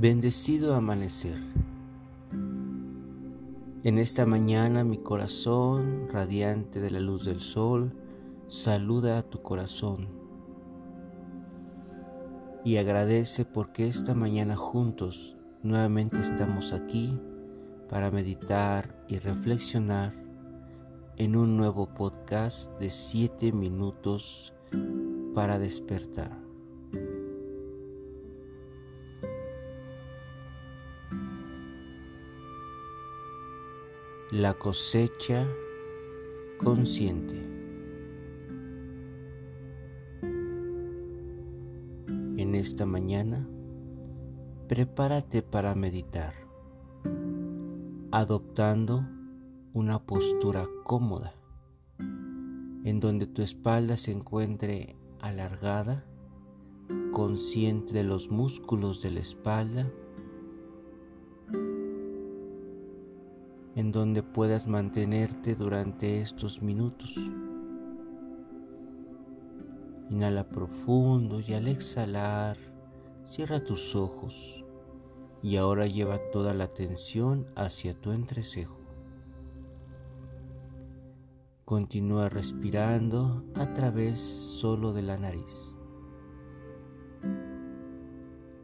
Bendecido amanecer. En esta mañana mi corazón, radiante de la luz del sol, saluda a tu corazón y agradece porque esta mañana juntos nuevamente estamos aquí para meditar y reflexionar en un nuevo podcast de 7 minutos para despertar. La cosecha consciente. En esta mañana, prepárate para meditar, adoptando una postura cómoda, en donde tu espalda se encuentre alargada, consciente de los músculos de la espalda, en donde puedas mantenerte durante estos minutos. Inhala profundo y al exhalar, cierra tus ojos y ahora lleva toda la atención hacia tu entrecejo. Continúa respirando a través solo de la nariz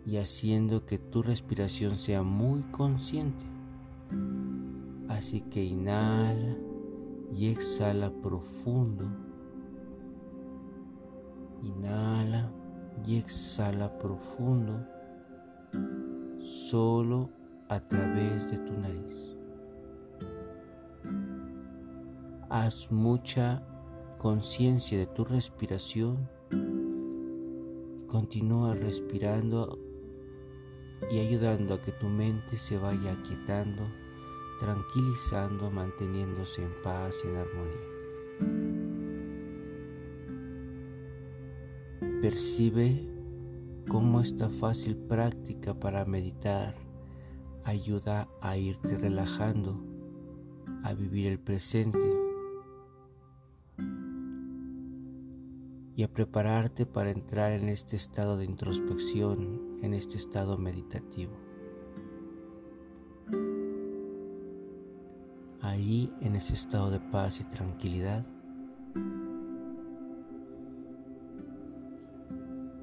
y haciendo que tu respiración sea muy consciente. Así que inhala y exhala profundo. Inhala y exhala profundo solo a través de tu nariz. Haz mucha conciencia de tu respiración y continúa respirando y ayudando a que tu mente se vaya aquietando tranquilizando, manteniéndose en paz en armonía. Percibe cómo esta fácil práctica para meditar ayuda a irte relajando, a vivir el presente y a prepararte para entrar en este estado de introspección, en este estado meditativo. Ahí en ese estado de paz y tranquilidad,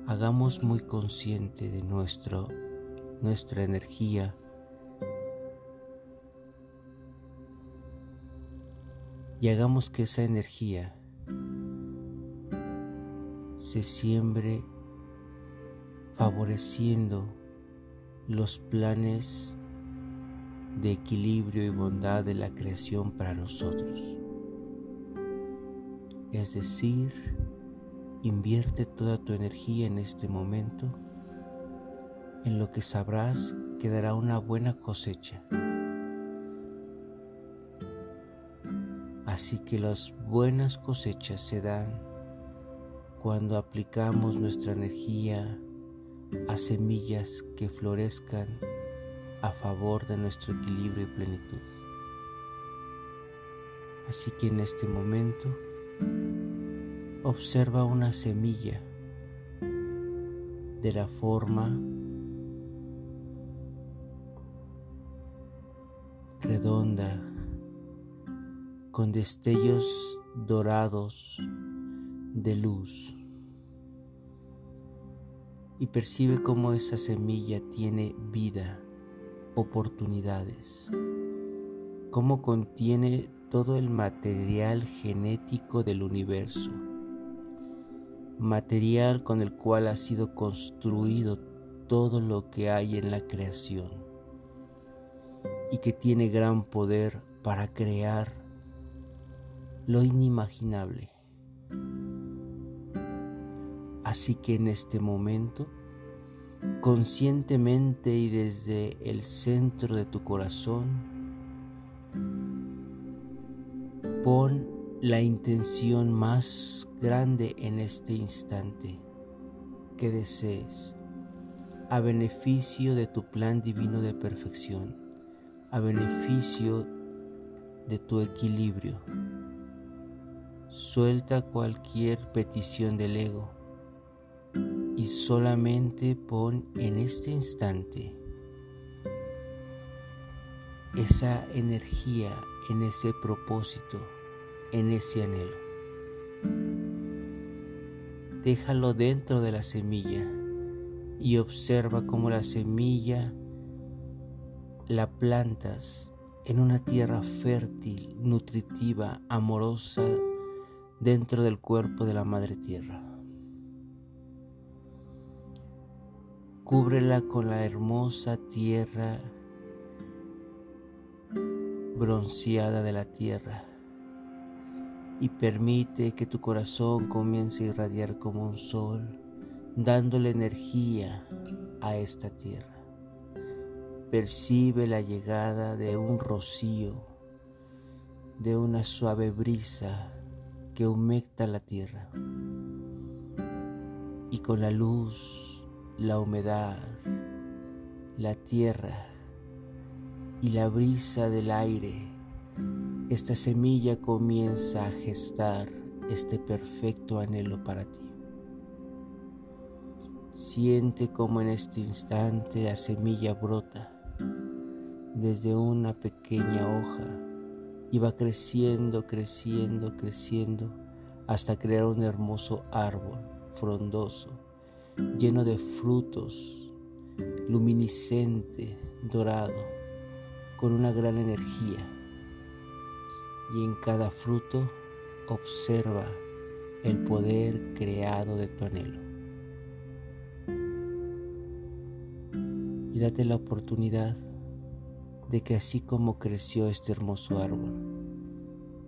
hagamos muy consciente de nuestro, nuestra energía. Y hagamos que esa energía se siembre favoreciendo los planes de equilibrio y bondad de la creación para nosotros. Es decir, invierte toda tu energía en este momento en lo que sabrás que dará una buena cosecha. Así que las buenas cosechas se dan cuando aplicamos nuestra energía a semillas que florezcan a favor de nuestro equilibrio y plenitud. Así que en este momento observa una semilla de la forma redonda con destellos dorados de luz y percibe cómo esa semilla tiene vida oportunidades, cómo contiene todo el material genético del universo, material con el cual ha sido construido todo lo que hay en la creación. Y que tiene gran poder para crear lo inimaginable. Así que en este momento, conscientemente y desde el centro de tu corazón, pon la intención más grande en este instante que desees, a beneficio de tu plan divino de perfección, a beneficio de tu equilibrio. Suelta cualquier petición del ego y solamente pon en este instante esa energía en ese propósito, en ese anhelo. Déjalo dentro de la semilla y observa cómo la semilla la plantas en una tierra fértil, nutritiva, amorosa dentro del cuerpo de la Madre Tierra. Cúbrela con la hermosa tierra bronceada de la tierra y permite que tu corazón comience a irradiar como un sol, dándole energía a esta tierra. Percibe la llegada de un rocío, de una suave brisa que humecta la tierra. Y con la luz la humedad, la tierra y la brisa del aire, esta semilla comienza a gestar este perfecto anhelo para ti. Siente como en este instante la semilla brota desde una pequeña hoja y va creciendo, creciendo, creciendo hasta crear un hermoso árbol frondoso lleno de frutos, luminiscente, dorado, con una gran energía. Y en cada fruto observa el poder creado de tu anhelo. Y date la oportunidad de que así como creció este hermoso árbol,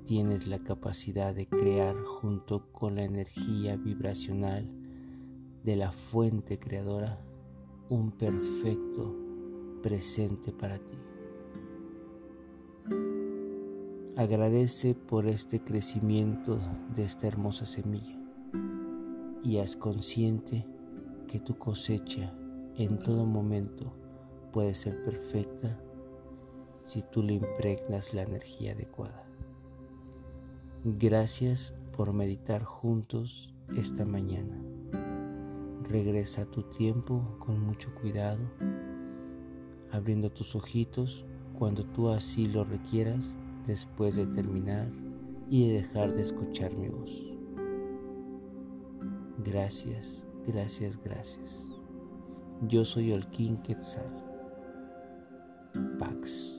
tienes la capacidad de crear junto con la energía vibracional de la fuente creadora un perfecto presente para ti. Agradece por este crecimiento de esta hermosa semilla y haz consciente que tu cosecha en todo momento puede ser perfecta si tú le impregnas la energía adecuada. Gracias por meditar juntos esta mañana. Regresa a tu tiempo con mucho cuidado, abriendo tus ojitos cuando tú así lo requieras después de terminar y de dejar de escuchar mi voz. Gracias, gracias, gracias. Yo soy King Quetzal. Pax.